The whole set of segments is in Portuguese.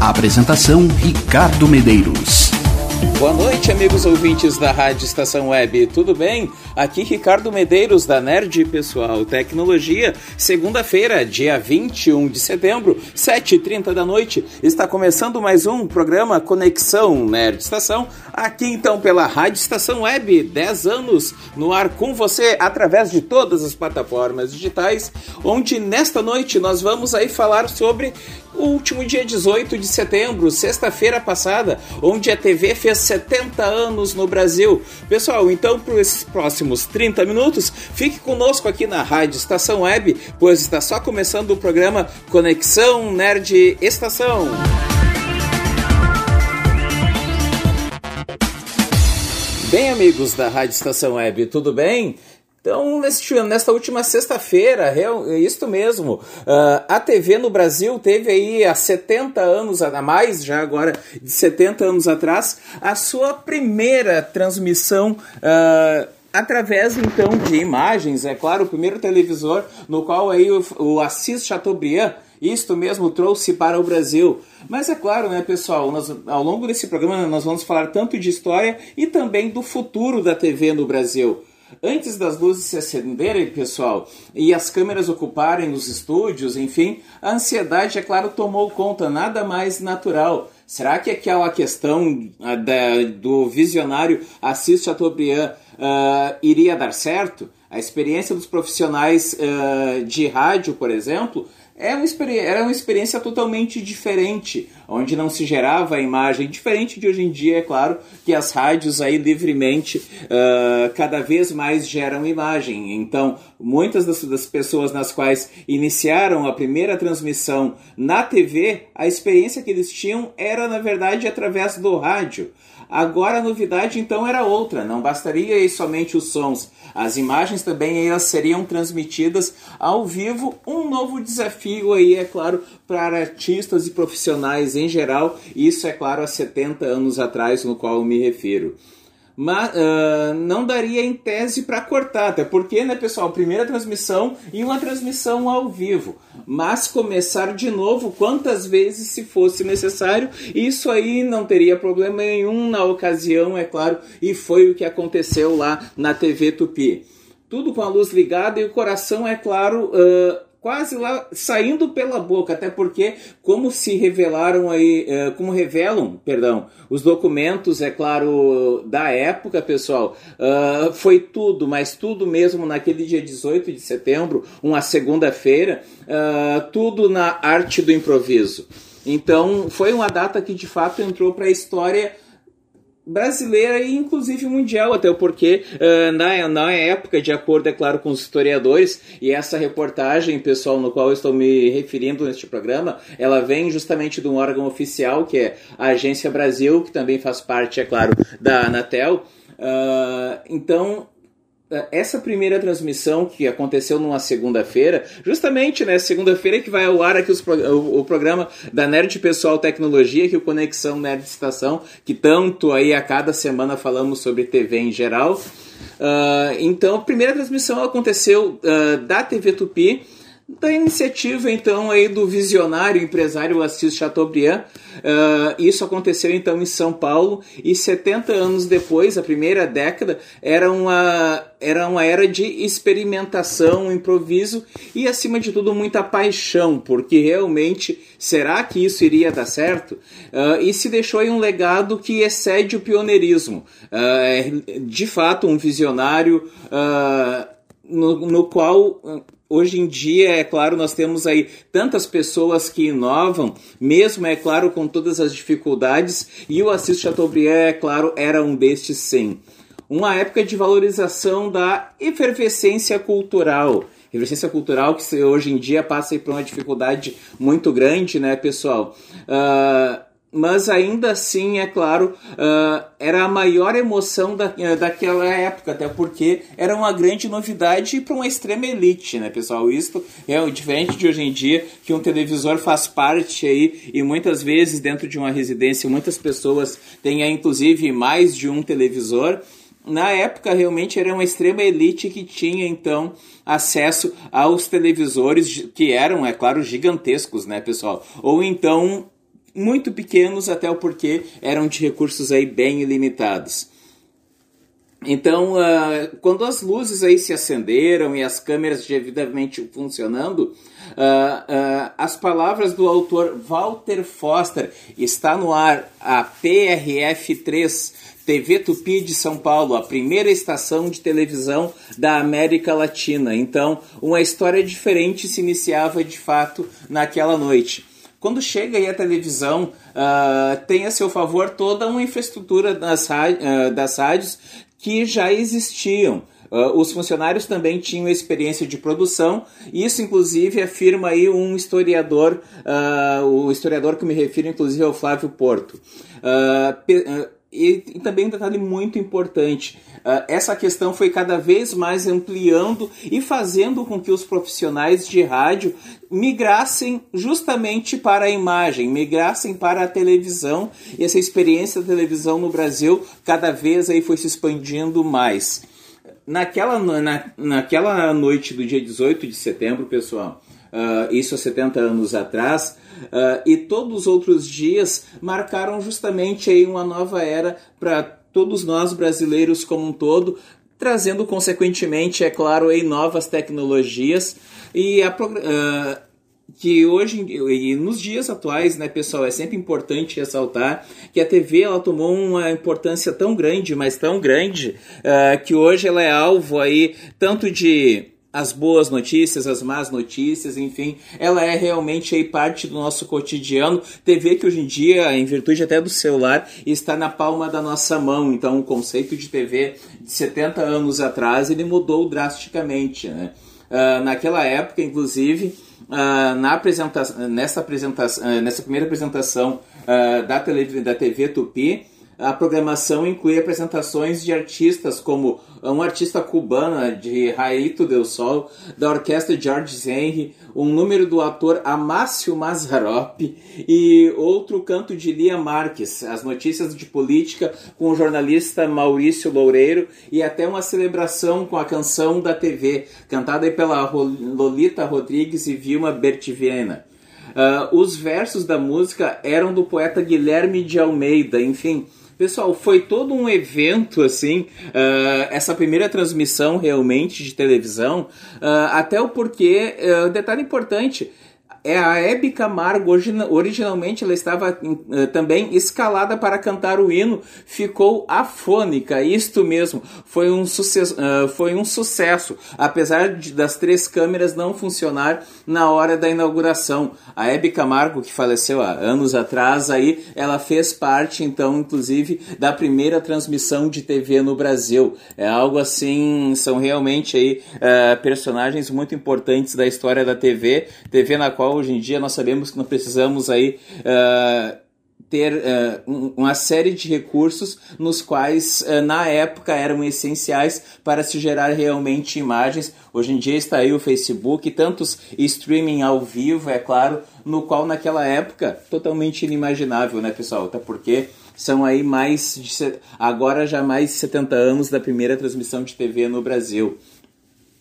Apresentação Ricardo Medeiros. Boa noite, amigos ouvintes da Rádio Estação Web. Tudo bem? Aqui Ricardo Medeiros da Nerd Pessoal Tecnologia. Segunda-feira, dia 21 de setembro, 7h30 da noite, está começando mais um programa Conexão Nerd Estação. Aqui então pela Rádio Estação Web, 10 anos no ar com você através de todas as plataformas digitais, onde nesta noite nós vamos aí falar sobre o último dia 18 de setembro, sexta-feira passada, onde a TV fez 70 anos no Brasil. Pessoal, então por esses próximos 30 minutos, fique conosco aqui na Rádio Estação Web, pois está só começando o programa Conexão Nerd Estação. Bem, amigos da Rádio Estação Web, tudo bem? Então, neste, nesta última sexta-feira, é isso mesmo, uh, a TV no Brasil teve aí há 70 anos, a mais já agora, de 70 anos atrás, a sua primeira transmissão. Uh, através então de imagens, é claro, o primeiro televisor no qual aí o, o Assis Chateaubriand isto mesmo trouxe para o Brasil. Mas é claro, né, pessoal, nós, ao longo desse programa nós vamos falar tanto de história e também do futuro da TV no Brasil. Antes das luzes se acenderem, pessoal, e as câmeras ocuparem os estúdios, enfim, a ansiedade, é claro, tomou conta, nada mais natural. Será que aquela questão uh, da, do visionário Assis Chateaubriand uh, iria dar certo? A experiência dos profissionais uh, de rádio, por exemplo, é uma era uma experiência totalmente diferente, onde não se gerava a imagem, diferente de hoje em dia, é claro, que as rádios aí livremente uh, cada vez mais geram imagem. Então, muitas das, das, pessoas nas quais iniciaram a primeira transmissão na TV, a experiência que eles tinham era, na verdade, através do rádio. Agora a novidade então era outra, não bastaria somente os sons, as imagens também elas seriam transmitidas ao vivo, um novo desafio aí, é claro, para artistas e profissionais em geral, isso é claro há 70 anos atrás, no qual eu me refiro mas uh, não daria em tese para cortar, até porque, né, pessoal, primeira transmissão e uma transmissão ao vivo, mas começar de novo quantas vezes se fosse necessário, isso aí não teria problema nenhum na ocasião, é claro, e foi o que aconteceu lá na TV Tupi. Tudo com a luz ligada e o coração, é claro, uh, quase lá saindo pela boca, até porque como se revelaram aí, é, como revelam, perdão, os documentos, é claro, da época, pessoal, uh, foi tudo, mas tudo mesmo naquele dia 18 de setembro, uma segunda-feira, uh, tudo na arte do improviso. Então, foi uma data que de fato entrou para a história brasileira e inclusive mundial, até porque uh, na, na época, de acordo, é claro, com os historiadores, e essa reportagem, pessoal, no qual eu estou me referindo neste programa, ela vem justamente de um órgão oficial, que é a Agência Brasil, que também faz parte, é claro, da Anatel. Uh, então, essa primeira transmissão que aconteceu numa segunda-feira, justamente, né, segunda-feira que vai ao ar aqui os, o, o, programa da Nerd Pessoal Tecnologia, que o Conexão Nerd Estação, que tanto aí a cada semana falamos sobre TV em geral. Uh, então, a primeira transmissão aconteceu uh, da TV Tupi, da iniciativa então aí do visionário empresário Assis Chateaubriand. Uh, isso aconteceu então em São Paulo e 70 anos depois, a primeira década, era uma, era uma era de experimentação, improviso e acima de tudo muita paixão, porque realmente será que isso iria dar certo? Uh, e se deixou aí um legado que excede o pioneirismo. Uh, de fato, um visionário no, no qual hoje em dia, é claro, nós temos aí tantas pessoas que inovam, mesmo, é claro, com todas as dificuldades, e o Assis Chateaubriand, é claro, era um destes sim. Uma época de valorização da efervescência cultural. Efervescência cultural que hoje em dia passa por uma dificuldade muito grande, né, pessoal? Uh, mas ainda assim, é claro, uh, era a maior emoção da, uh, daquela época, até porque era uma grande novidade para uma extrema elite, né, pessoal? Isso é diferente de hoje em dia, que um televisor faz parte aí, e muitas vezes dentro de uma residência, muitas pessoas têm inclusive mais de um televisor. Na época, realmente era uma extrema elite que tinha, então, acesso aos televisores, que eram, é claro, gigantescos, né, pessoal? Ou então muito pequenos até o porquê eram de recursos aí bem ilimitados. Então, uh, quando as luzes aí se acenderam e as câmeras devidamente funcionando, uh, uh, as palavras do autor Walter Foster está no ar a PRF3 TV Tupi de São Paulo, a primeira estação de televisão da América Latina. Então, uma história diferente se iniciava de fato naquela noite. Quando chega aí a televisão, uh, tem a seu favor toda uma infraestrutura das, uh, das rádios que já existiam. Uh, os funcionários também tinham experiência de produção, isso inclusive afirma aí um historiador, uh, o historiador que me refiro inclusive é o Flávio Porto. Uh, e, e, também um detalhe muito importante: uh, essa questão foi cada vez mais ampliando e fazendo com que os profissionais de rádio migrassem justamente para a imagem, migrassem para a televisão. E essa experiência da televisão no Brasil cada vez aí foi se expandindo mais. Naquela, na, naquela noite do dia 18 de setembro, pessoal, uh, isso há 70 anos atrás, uh, e todos os outros dias marcaram justamente aí uma nova era para todos nós brasileiros como um todo, trazendo consequentemente, é claro, aí novas tecnologias. E a, uh, que hoje e nos dias atuais, né, pessoal, é sempre importante ressaltar que a TV ela tomou uma importância tão grande, mas tão grande, uh, que hoje ela é alvo aí tanto de as boas notícias, as más notícias, enfim, ela é realmente aí parte do nosso cotidiano. TV que hoje em dia, em virtude até do celular, está na palma da nossa mão. Então, o conceito de TV de 70 anos atrás, ele mudou drasticamente, né? Uh, naquela época, inclusive, uh, na apresentação, nessa, apresentação, uh, nessa primeira apresentação da, tele, da TV Tupi, a programação inclui apresentações de artistas como um artista cubana de Raito del Sol, da orquestra George Henry, um número do ator Amácio Mazarop e outro canto de Lia Marques, as notícias de política com o jornalista Maurício Loureiro e até uma celebração com a canção da TV, cantada pela Lolita Rodrigues e Vilma Bertiviena. Uh, os versos da música eram do poeta Guilherme de Almeida, enfim, Pessoal, foi todo um evento, assim, uh, essa primeira transmissão realmente de televisão, uh, até o porquê, uh, detalhe importante, é a Hebe Camargo, originalmente ela estava uh, também escalada para cantar o hino, ficou afônica, isto mesmo, foi um, sucesso, uh, foi um sucesso, apesar de, das três câmeras não funcionar na hora da inauguração. A Hebe Camargo, que faleceu há anos atrás, aí, ela fez parte, então, inclusive, da primeira transmissão de TV no Brasil. É algo assim, são realmente aí uh, personagens muito importantes da história da TV, TV na qual hoje em dia nós sabemos que nós precisamos aí uh, ter uh, uma série de recursos nos quais uh, na época eram essenciais para se gerar realmente imagens. Hoje em dia está aí o Facebook, tantos streaming ao vivo, é claro, no qual naquela época totalmente inimaginável, né, pessoal? Até porque são aí mais de, agora já mais de 70 anos da primeira transmissão de TV no Brasil.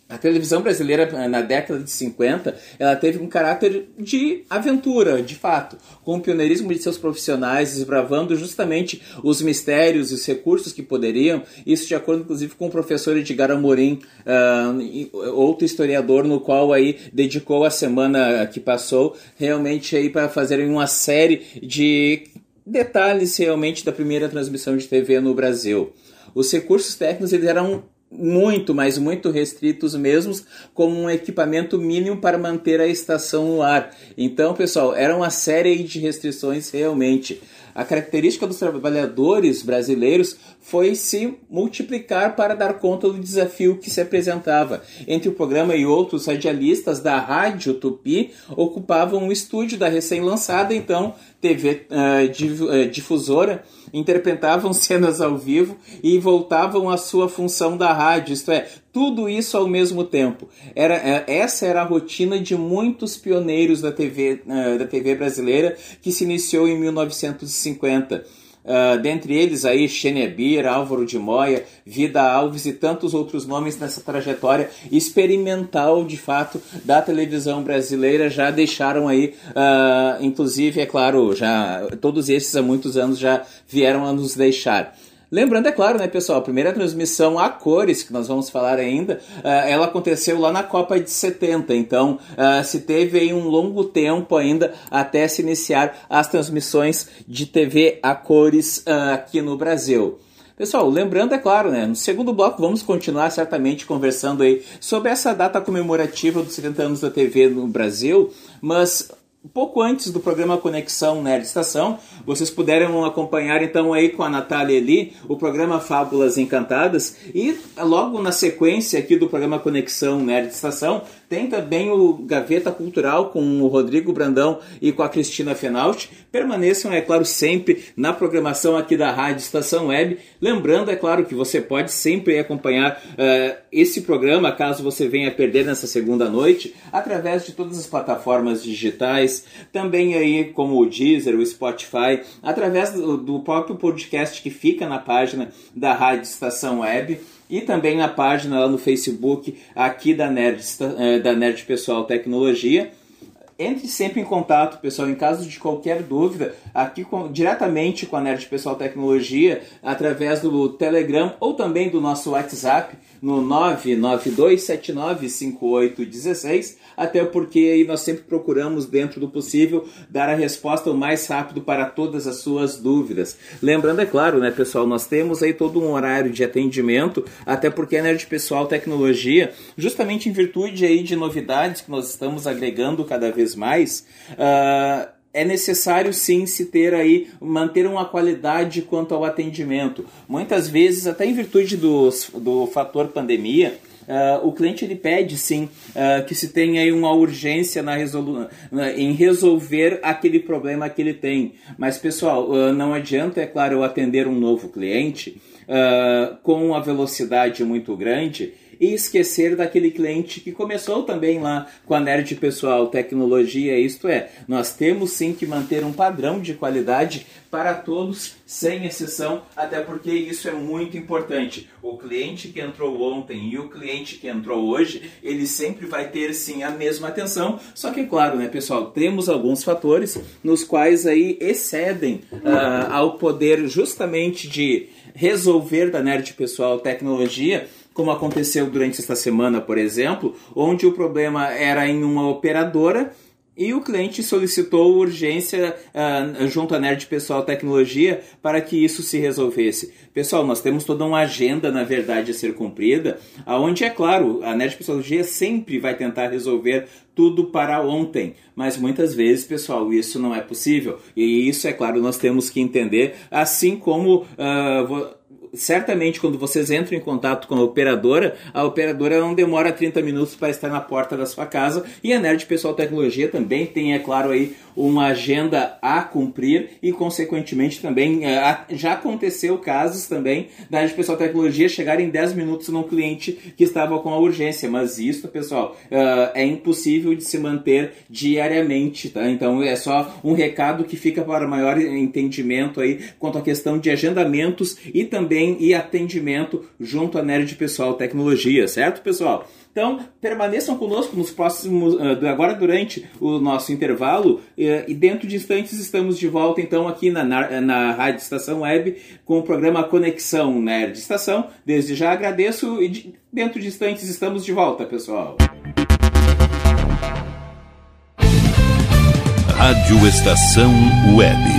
A televisão brasileira, na década de 50, ela teve um caráter de aventura, de fato, com o pioneirismo de seus profissionais, desbravando justamente os mistérios e os recursos que poderiam, isso de acordo, inclusive, com o professor Edgar Amorim, uh, outro historiador, no qual aí dedicou a semana que passou, realmente aí para fazerem uma série de detalhes realmente da primeira transmissão de TV no Brasil. Os recursos técnicos eles eram muito, mas muito restritos mesmos, como um equipamento mínimo para manter a estação no ar. Então, pessoal, era uma série de restrições realmente. A característica dos trabalhadores brasileiros foi se multiplicar para dar conta do desafio que se apresentava. Entre o programa e outros radialistas da Rádio Tupi ocupavam o estúdio da recém-lançada, então, TV uh, difusora interpretavam cenas ao vivo e voltavam à sua função da rádio, isto é, tudo isso ao mesmo tempo. Era, é, essa era a rotina de muitos pioneiros da TV, uh, da TV brasileira que se iniciou em 1950. Uh, dentre eles aí Xenebir, Álvaro de Moya, Vida Alves e tantos outros nomes nessa trajetória experimental de fato da televisão brasileira já deixaram aí, uh, inclusive é claro, já todos esses há muitos anos já vieram a nos deixar. Lembrando, é claro, né, pessoal, a primeira transmissão a cores, que nós vamos falar ainda, uh, ela aconteceu lá na Copa de 70, então uh, se teve aí um longo tempo ainda até se iniciar as transmissões de TV a cores uh, aqui no Brasil. Pessoal, lembrando, é claro, né? No segundo bloco vamos continuar certamente conversando aí sobre essa data comemorativa dos 70 anos da TV no Brasil, mas um pouco antes do programa Conexão Nerd Estação, vocês puderam acompanhar então aí com a Natália Eli o programa Fábulas Encantadas e logo na sequência aqui do programa Conexão Nerd Estação tem também o Gaveta Cultural com o Rodrigo Brandão e com a Cristina Fenaut. Permaneçam, é claro, sempre na programação aqui da Rádio Estação Web. Lembrando, é claro, que você pode sempre acompanhar uh, esse programa, caso você venha perder nessa segunda noite, através de todas as plataformas digitais, também aí como o Deezer, o Spotify, através do, do próprio podcast que fica na página da Rádio Estação Web e também na página lá no Facebook aqui da Nerd, eh, da Nerd Pessoal Tecnologia. Entre sempre em contato, pessoal, em caso de qualquer dúvida, aqui com, diretamente com a Nerd Pessoal Tecnologia, através do Telegram ou também do nosso WhatsApp no 992795816 até porque aí nós sempre procuramos, dentro do possível, dar a resposta o mais rápido para todas as suas dúvidas. Lembrando, é claro, né, pessoal, nós temos aí todo um horário de atendimento, até porque a Nerd Pessoal Tecnologia, justamente em virtude aí de novidades que nós estamos agregando cada vez mais, uh, é necessário sim se ter aí, manter uma qualidade quanto ao atendimento. Muitas vezes, até em virtude do, do fator pandemia, Uh, o cliente ele pede sim uh, que se tenha aí uma urgência na resolu em resolver aquele problema que ele tem. Mas pessoal, uh, não adianta, é claro, eu atender um novo cliente com uma velocidade muito grande e esquecer daquele cliente que começou também lá com a Nerd Pessoal Tecnologia. Isto é, nós temos sim que manter um padrão de qualidade para todos, sem exceção, até porque isso é muito importante. O cliente que entrou ontem e o cliente que entrou hoje, ele sempre vai ter sim a mesma atenção. Só que, claro, né, pessoal, temos alguns fatores nos quais aí excedem uh, ao poder justamente de resolver da Nerd Pessoal Tecnologia como aconteceu durante esta semana, por exemplo, onde o problema era em uma operadora e o cliente solicitou urgência uh, junto à Nerd Pessoal Tecnologia para que isso se resolvesse. Pessoal, nós temos toda uma agenda, na verdade, a ser cumprida, aonde é claro, a Nerd Tecnologia sempre vai tentar resolver tudo para ontem, mas muitas vezes, pessoal, isso não é possível. E isso, é claro, nós temos que entender, assim como uh, certamente quando vocês entram em contato com a operadora, a operadora não demora 30 minutos para estar na porta da sua casa e a Nerd Pessoal Tecnologia também tem, é claro, aí uma agenda a cumprir e, consequentemente, também é, já aconteceu casos também da Nerd Pessoal Tecnologia chegar em 10 minutos num cliente que estava com a urgência, mas isso, pessoal, é, é impossível de se manter diariamente, tá? Então é só um recado que fica para maior entendimento aí quanto à questão de agendamentos e também e atendimento junto à Nerd Pessoal Tecnologia, certo, pessoal? Então, permaneçam conosco nos próximos, ah, agora durante o nosso intervalo, e dentro de instantes estamos de volta, então, aqui na, na, na Rádio Estação Web, com o programa Conexão Nerd Estação. Desde já agradeço e dentro de instantes estamos de volta, pessoal. Rádio Estação Web.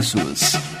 preços.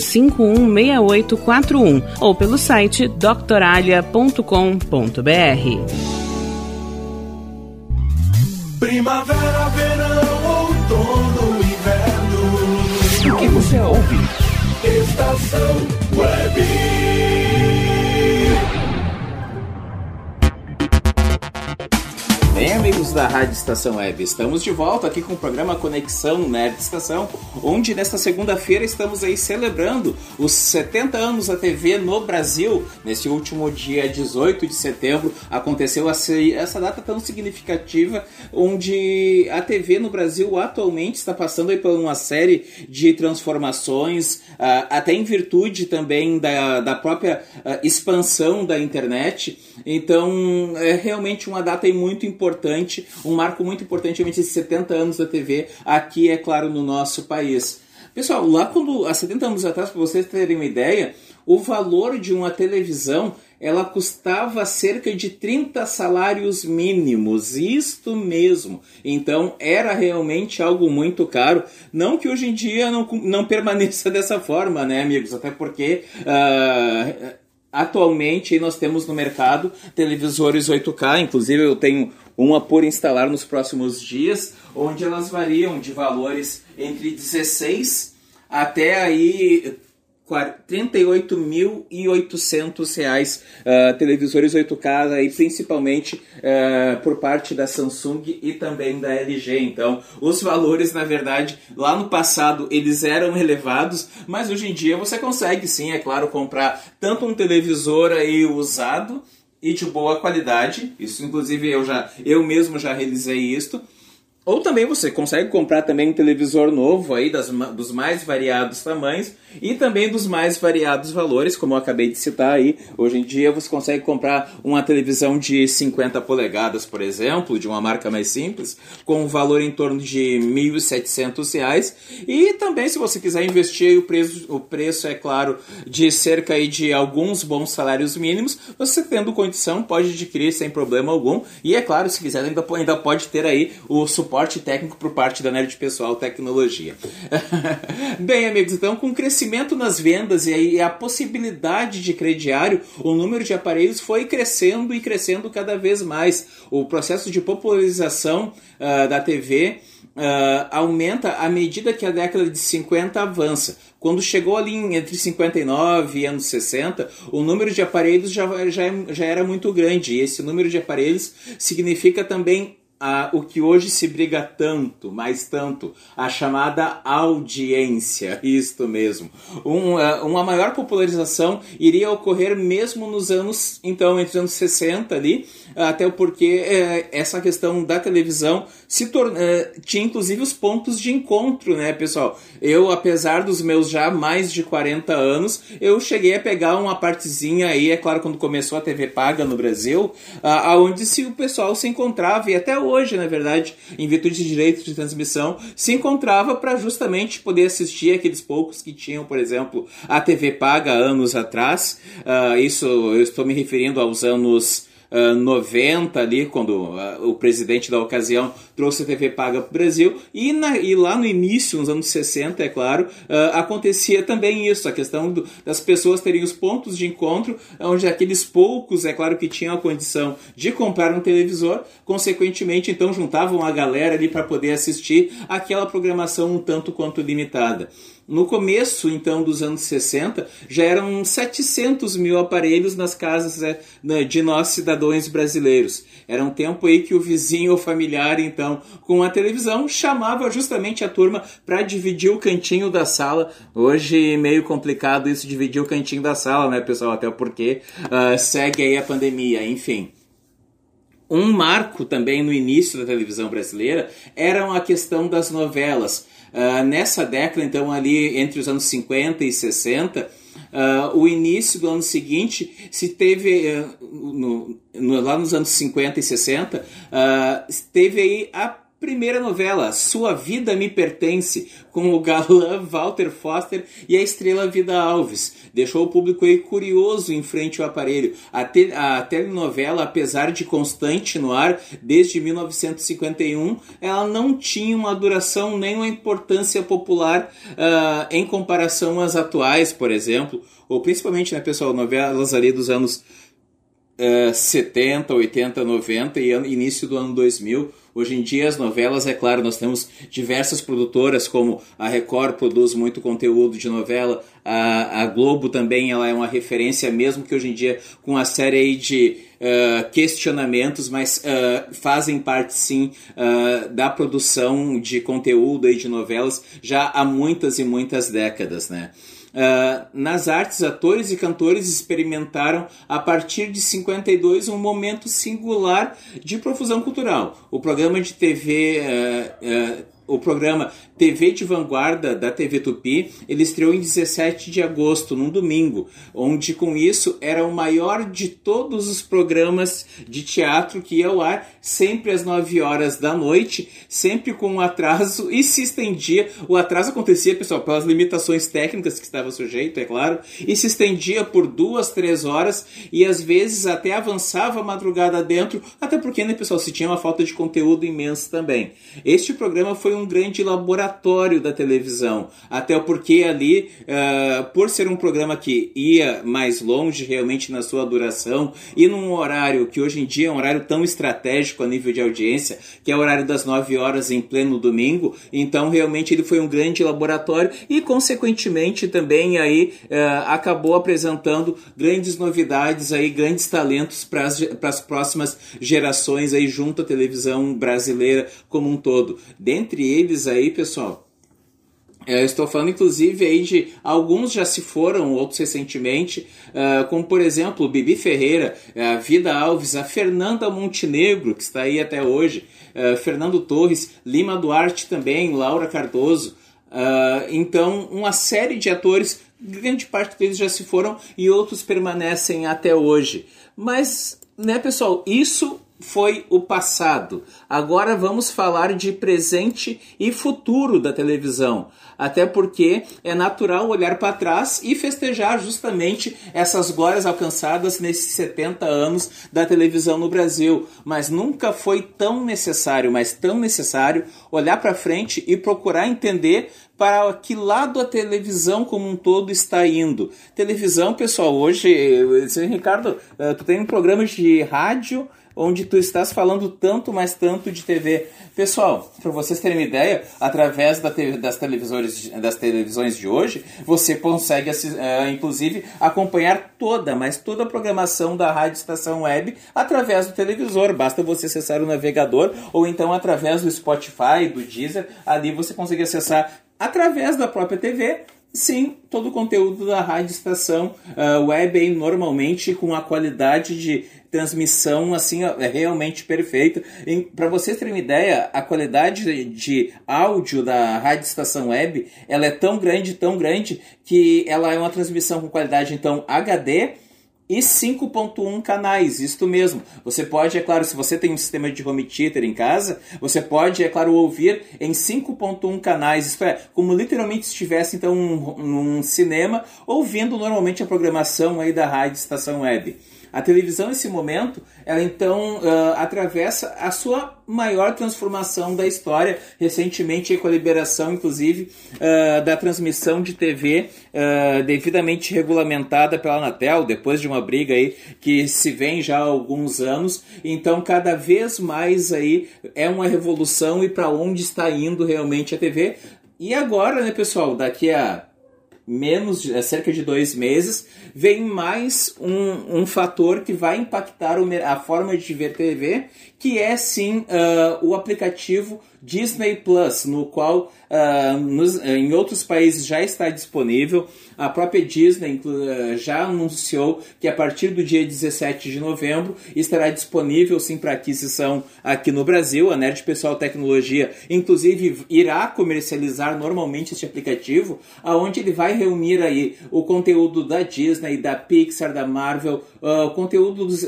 516841 ou pelo site doctoralha.com.br. Primavera, verão, outono, inverno. O que você ouve? Estação Web. Amigos da Rádio Estação Web, estamos de volta aqui com o programa Conexão Nerd Estação, onde nesta segunda-feira estamos aí celebrando os 70 anos da TV no Brasil. Nesse último dia 18 de setembro aconteceu essa data tão significativa, onde a TV no Brasil atualmente está passando aí por uma série de transformações, até em virtude também da, da própria expansão da internet. Então, é realmente uma data muito importante importante, um marco muito importante, esses 70 anos da TV aqui, é claro, no nosso país. Pessoal, lá quando, há 70 anos atrás, para vocês terem uma ideia, o valor de uma televisão ela custava cerca de 30 salários mínimos, isto mesmo. Então era realmente algo muito caro. Não que hoje em dia não, não permaneça dessa forma, né, amigos? Até porque uh, atualmente nós temos no mercado televisores 8K, inclusive eu tenho uma por instalar nos próximos dias, onde elas variam de valores entre 16 até aí 38.800 reais uh, televisores 8K aí principalmente uh, por parte da Samsung e também da LG então os valores na verdade lá no passado eles eram elevados mas hoje em dia você consegue sim é claro comprar tanto um televisor aí usado e de boa qualidade. Isso inclusive eu já eu mesmo já realizei isto ou também você consegue comprar também um televisor novo aí das, dos mais variados tamanhos e também dos mais variados valores, como eu acabei de citar aí. Hoje em dia você consegue comprar uma televisão de 50 polegadas, por exemplo, de uma marca mais simples, com um valor em torno de R$ 1.700. E também se você quiser investir, o preço, o preço é claro de cerca aí de alguns bons salários mínimos, você tendo condição pode adquirir sem problema algum. E é claro, se quiser ainda, ainda pode ter aí o suporte suporte técnico por parte da Nerd Pessoal Tecnologia. Bem, amigos, então com o crescimento nas vendas e a possibilidade de crediário, o número de aparelhos foi crescendo e crescendo cada vez mais. O processo de popularização uh, da TV Uh, ah, aumenta à medida que a década de 50 avança. Quando chegou ali entre 59 e anos 60, o número de aparelhos já, já, já era muito grande. E esse número de aparelhos significa também a, o que hoje se briga tanto, mais tanto, a chamada audiência, isto mesmo. Um, uh, uma maior popularização iria ocorrer mesmo nos anos, então, entre os anos 60 ali, até porque uh, essa questão da televisão se torna, uh, tinha inclusive os pontos de encontro, né, pessoal? Eu, apesar dos meus já mais de 40 anos, eu cheguei a pegar uma partezinha aí, é claro, quando começou a TV paga no Brasil, aonde se o pessoal se encontrava e até hoje, na verdade, em virtude de direitos de transmissão, se encontrava para justamente poder assistir aqueles poucos que tinham, por exemplo, a TV paga anos atrás. Uh, isso eu estou me referindo aos anos 90 ali, quando uh, o presidente da ocasião trouxe a TV paga para o Brasil, e, na, e, lá no início, nos anos 60, é claro, uh, acontecia também isso, a questão do, das pessoas terem os pontos de encontro, onde aqueles poucos, é claro, que tinham a condição de comprar um televisor, consequentemente, então juntavam a galera ali para poder assistir aquela programação um tanto quanto limitada. No começo, então, dos anos 60, já eram 700 mil aparelhos nas casas é, né, de nós cidadãos brasileiros. Era um tempo aí que o vizinho ou familiar, então, com a televisão, chamava justamente a turma para dividir o cantinho da sala. Hoje, meio complicado isso, dividir o cantinho da sala, né, pessoal? Até porque uh, segue aí a pandemia, enfim. Um marco também no início da televisão brasileira era a questão das novelas. Uh, nessa década, então, ali entre os anos 50 e 60, uh, ah, o início do ano seguinte se teve, uh, no, no, lá nos anos 50 e 60, teve aí a Primeira novela, Sua Vida Me Pertence, com o galã Walter Foster e a estrela Vida Alves. Deixou o público aí curioso em frente ao aparelho. A, te a telenovela, apesar de constante no ar desde 1951, ela não tinha uma duração nem uma importância popular uh, em comparação às atuais, por exemplo, ou principalmente, né, pessoal, novelas ali dos anos uh, 70, 80, 90 e início do ano 2000 Hoje em dia, as novelas, é claro, nós temos diversas produtoras, como a Record produz muito conteúdo de novela, a, a Globo também ela é uma referência, mesmo que hoje em dia com a série de uh, questionamentos, mas uh, fazem parte sim uh, da produção de conteúdo aí de novelas já há muitas e muitas décadas, né? Uh, nas artes, atores e cantores experimentaram, a partir de 52, um momento singular de profusão cultural. O programa de TV uh, uh, o programa TV de Vanguarda da TV Tupi, ele estreou em 17 de agosto, num domingo, onde com isso era o maior de todos os programas de teatro que ia ao ar, sempre às 9 horas da noite, sempre com um atraso e se estendia. O atraso acontecia, pessoal, pelas limitações técnicas que estava sujeito, é claro, e se estendia por duas, três horas e às vezes até avançava a madrugada dentro, até porque, né, pessoal, se tinha uma falta de conteúdo imensa também. Este programa foi um grande laboratório da televisão, até porque ali, uh, por ser um programa que ia mais longe realmente na sua duração e num horário que hoje em dia é um horário tão estratégico a nível de audiência, que é o horário das 9 horas em pleno domingo, então realmente ele foi um grande laboratório e consequentemente também aí uh, acabou apresentando grandes novidades aí, grandes talentos para as próximas gerações aí junto à televisão brasileira como um todo. Dentre eles aí, pessoal, eu estou falando inclusive aí de alguns já se foram, outros recentemente, uh, como por exemplo Bibi Ferreira, a Vida Alves, a Fernanda Montenegro, que está aí até hoje, uh, Fernando Torres, Lima Duarte também, Laura Cardoso. Uh, então, uma série de atores, grande parte deles já se foram e outros permanecem até hoje. Mas, né, pessoal, isso foi o passado. Agora vamos falar de presente e futuro da televisão. Até porque é natural olhar para trás e festejar justamente essas glórias alcançadas nesses 70 anos da televisão no Brasil. Mas nunca foi tão necessário, mas tão necessário olhar para frente e procurar entender para que lado a televisão como um todo está indo. Televisão, pessoal, hoje, Ricardo, eh, tu tem um programa de rádio onde tu estás falando tanto, mas tanto de TV. Pessoal, para vocês terem uma ideia, através da TV, das, televisores, das televisões de hoje, você consegue, uh, inclusive, acompanhar toda, mas toda a programação da Rádio Estação Web através do televisor. Basta você acessar o navegador ou então através do Spotify, do Deezer. Ali você consegue acessar através da própria TV Sim, todo o conteúdo da rádio estação uh, web aí, normalmente com a qualidade de transmissão assim é realmente perfeita. Para vocês terem uma ideia, a qualidade de áudio da rádio estação web ela é tão grande, tão grande que ela é uma transmissão com qualidade então HD e 5.1 canais, isto mesmo. Você pode, é claro, se você tem um sistema de home theater em casa, você pode, é claro, ouvir em 5.1 canais, isto é, como literalmente estivesse então num um, um cinema ouvindo normalmente a programação aí da rádio estação web. A televisão, nesse momento, ela então uh, atravessa a sua maior transformação da história, recentemente com a liberação, inclusive, uh, da transmissão de TV uh, devidamente regulamentada pela Anatel, depois de uma briga aí que se vem já há alguns anos. Então, cada vez mais aí é uma revolução e para onde está indo realmente a TV. E agora, né, pessoal, daqui a menos de, cerca de dois meses, vem mais um, um fator que vai impactar a forma de ver TV, que é sim uh, o aplicativo Disney Plus, no qual uh, nos, em outros países já está disponível. A própria Disney uh, já anunciou que a partir do dia 17 de novembro estará disponível sim para aquisição aqui no Brasil. A Nerd Pessoal Tecnologia, inclusive, irá comercializar normalmente este aplicativo, aonde ele vai reunir aí o conteúdo da Disney, da Pixar, da Marvel, uh, conteúdo dos,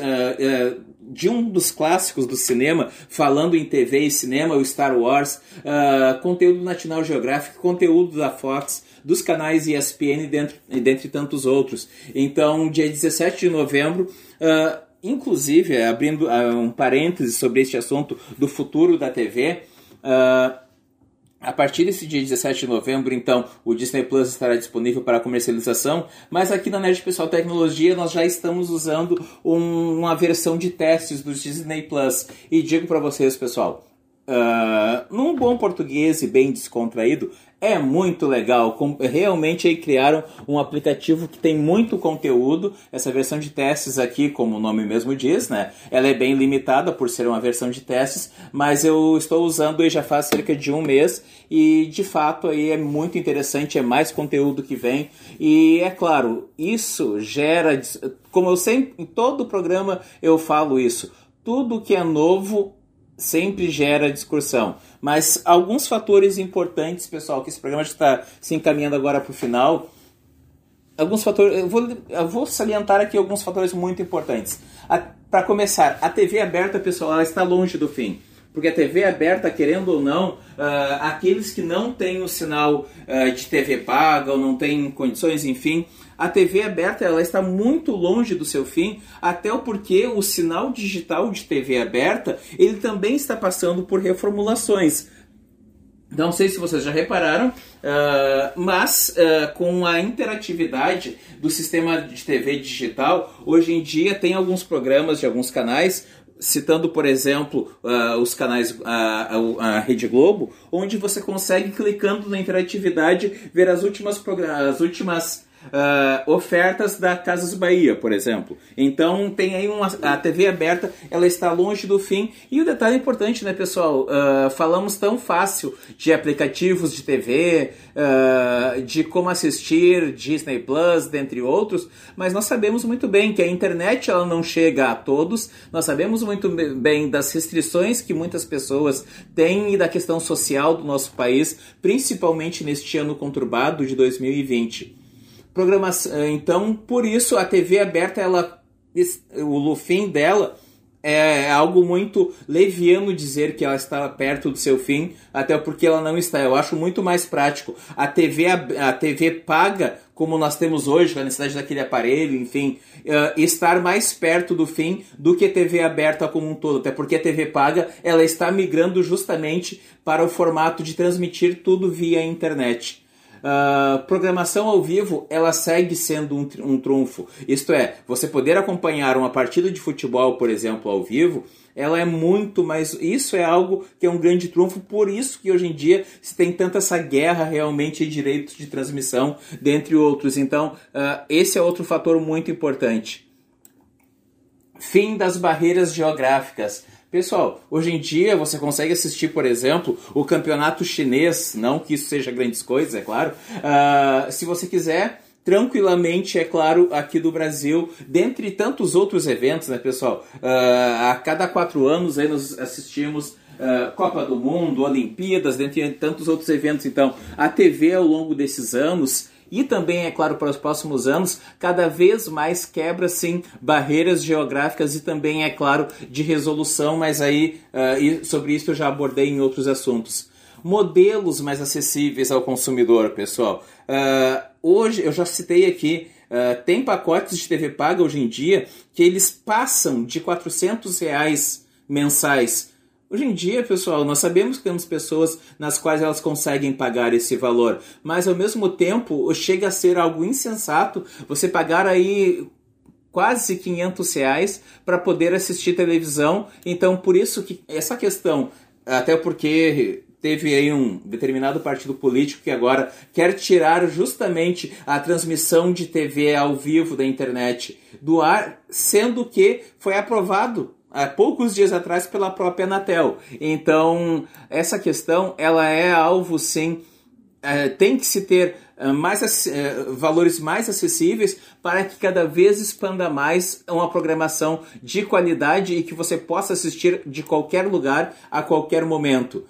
de um dos clássicos do cinema, falando em TV e cinema, o Star Wars, uh, conteúdo National Geographic, conteúdo da Fox, dos canais ESPN, dentre, dentre tantos outros. Então, dia 17 de novembro, uh, inclusive, abrindo uh, um parêntese sobre este assunto do futuro da TV, uh, a partir desse dia 17 de novembro, então, o Disney Plus estará disponível para comercialização, mas aqui na Nerd Pessoal Tecnologia nós já estamos usando um, uma versão de testes do Disney Plus. E digo para vocês, pessoal, uh, num bom português e bem descontraído, é muito legal. Realmente aí criaram um aplicativo que tem muito conteúdo. Essa versão de testes aqui, como o nome mesmo diz, né? Ela é bem limitada por ser uma versão de testes, mas eu estou usando aí já faz cerca de um mês e de fato aí é muito interessante, é mais conteúdo que vem. E é claro, isso gera, como eu sempre, em todo programa eu falo isso, tudo que é novo sempre gera discussão. Mas alguns fatores importantes, pessoal, que esse programa está se encaminhando agora para o final. Alguns fatores, eu vou, eu vou salientar aqui alguns fatores muito importantes. Para começar, a TV aberta, pessoal, ela está longe do fim porque a TV aberta, querendo ou não, uh, aqueles que não têm o sinal uh, de TV paga ou não têm condições, enfim, a TV aberta ela está muito longe do seu fim, até porque o sinal digital de TV aberta ele também está passando por reformulações. Não sei se vocês já repararam, uh, mas uh, com a interatividade do sistema de TV digital, hoje em dia tem alguns programas de alguns canais, citando, por exemplo, uh, os canais, a, a, Rede Globo, onde você consegue, clicando na interatividade, ver as últimas, as últimas uh, ofertas da Casas Bahia, por exemplo. Então tem aí uma, a TV aberta, ela está longe do fim. E o detalhe importante, né, pessoal? Uh, falamos tão fácil de aplicativos de TV, uh, de como assistir Disney Plus, dentre outros, mas nós sabemos muito bem que a internet ela não chega a todos. Nós sabemos muito bem das restrições que muitas pessoas têm e da questão social do nosso país, principalmente neste ano conturbado de 2020 programação. Eh, então, por isso a TV aberta, ela, o fim dela é algo muito leviano dizer que ela está perto do seu fim, até porque ela não está. Eu acho muito mais prático a TV a TV paga como nós temos hoje, a necessidade daquele aparelho, enfim, uh, estar mais perto do fim do que a TV aberta como um todo, até porque a TV paga ela está migrando justamente para o formato de transmitir tudo via internet. Uh, programação ao vivo ela segue sendo um, um trunfo. Isto é, você poder acompanhar uma partida de futebol, por exemplo, ao vivo, ela é muito mais. Isso é algo que é um grande trunfo, por isso que hoje em dia se tem tanta essa guerra realmente de direitos de transmissão, dentre outros. Então, uh, esse é outro fator muito importante. Fim das barreiras geográficas. Pessoal, hoje em dia você consegue assistir, por exemplo, o campeonato chinês, não que isso seja grandes coisas, é claro. Uh, se você quiser, tranquilamente, é claro, aqui do Brasil, dentre tantos outros eventos, né, pessoal? Uh, a cada quatro anos aí nós assistimos uh, Copa do Mundo, Olimpíadas, dentre tantos outros eventos. Então, a TV ao longo desses anos e também, é claro, para os próximos anos, cada vez mais quebra sim barreiras geográficas e também, é claro, de resolução, mas aí uh, sobre isso eu já abordei em outros assuntos. Modelos mais acessíveis ao consumidor, pessoal. Uh, hoje, eu já citei aqui, uh, tem pacotes de TV paga hoje em dia que eles passam de 400 reais mensais Hoje em dia, pessoal, nós sabemos que temos pessoas nas quais elas conseguem pagar esse valor, mas ao mesmo tempo chega a ser algo insensato você pagar aí quase 500 reais para poder assistir televisão. Então, por isso que essa questão, até porque teve aí um determinado partido político que agora quer tirar justamente a transmissão de TV ao vivo da internet do ar, sendo que foi aprovado há poucos dias atrás pela própria Anatel. Então, essa questão ela é alvo sim, é, tem que se ter é, mais, é, valores mais acessíveis para que cada vez expanda mais uma programação de qualidade e que você possa assistir de qualquer lugar a qualquer momento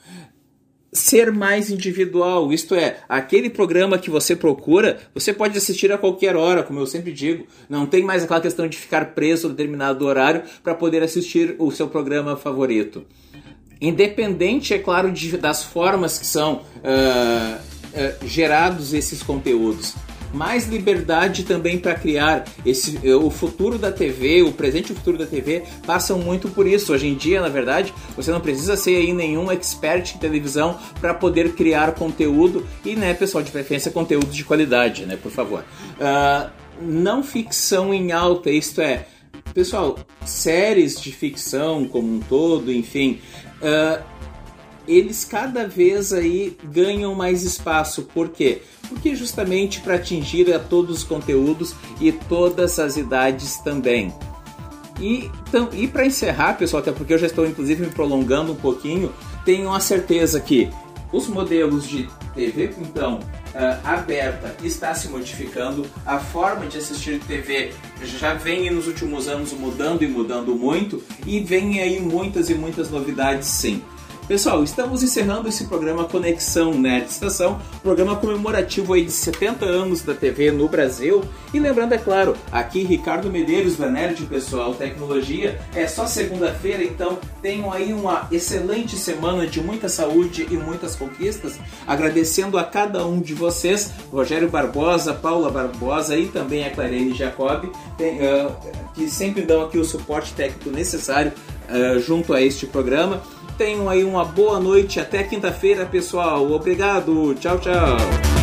ser mais individual, isto é, aquele programa que você procura, você pode assistir a qualquer hora, como eu sempre digo. Não tem mais aquela questão de ficar preso a determinado horário para poder assistir o seu programa favorito. Independente, é claro, de, das formas que são uh, uh, gerados esses conteúdos mais liberdade também para criar esse o futuro da TV, o presente e o futuro da TV passam muito por isso. Hoje em dia, na verdade, você não precisa ser aí nenhum expert em televisão para poder criar conteúdo e, né, pessoal, de preferência conteúdo de qualidade, né, por favor. Uh, não ficção em alta, isto é, pessoal, séries de ficção como um todo, enfim. Uh, eles cada vez aí ganham mais espaço. Por quê? Porque justamente para atingir a todos os conteúdos e todas as idades também. E, então, e para encerrar, pessoal, até porque eu já estou inclusive me prolongando um pouquinho, tenho a certeza que os modelos de TV, então, uh, aberta está se modificando, a forma de assistir TV já vem nos últimos anos mudando e mudando muito, e vem aí muitas e muitas novidades sim. Pessoal, estamos encerrando esse programa Conexão Nerd Estação, programa comemorativo aí de 70 anos da TV no Brasil. E lembrando, é claro, aqui Ricardo Medeiros da Nerd Pessoal Tecnologia. É só segunda-feira, então tenham aí uma excelente semana de muita saúde e muitas conquistas. Agradecendo a cada um de vocês, Rogério Barbosa, Paula Barbosa e também a Clarene Jacob, uh, que sempre dão aqui o suporte técnico necessário uh, junto a este programa. Tenham aí uma boa noite. Até quinta-feira, pessoal. Obrigado. Tchau, tchau.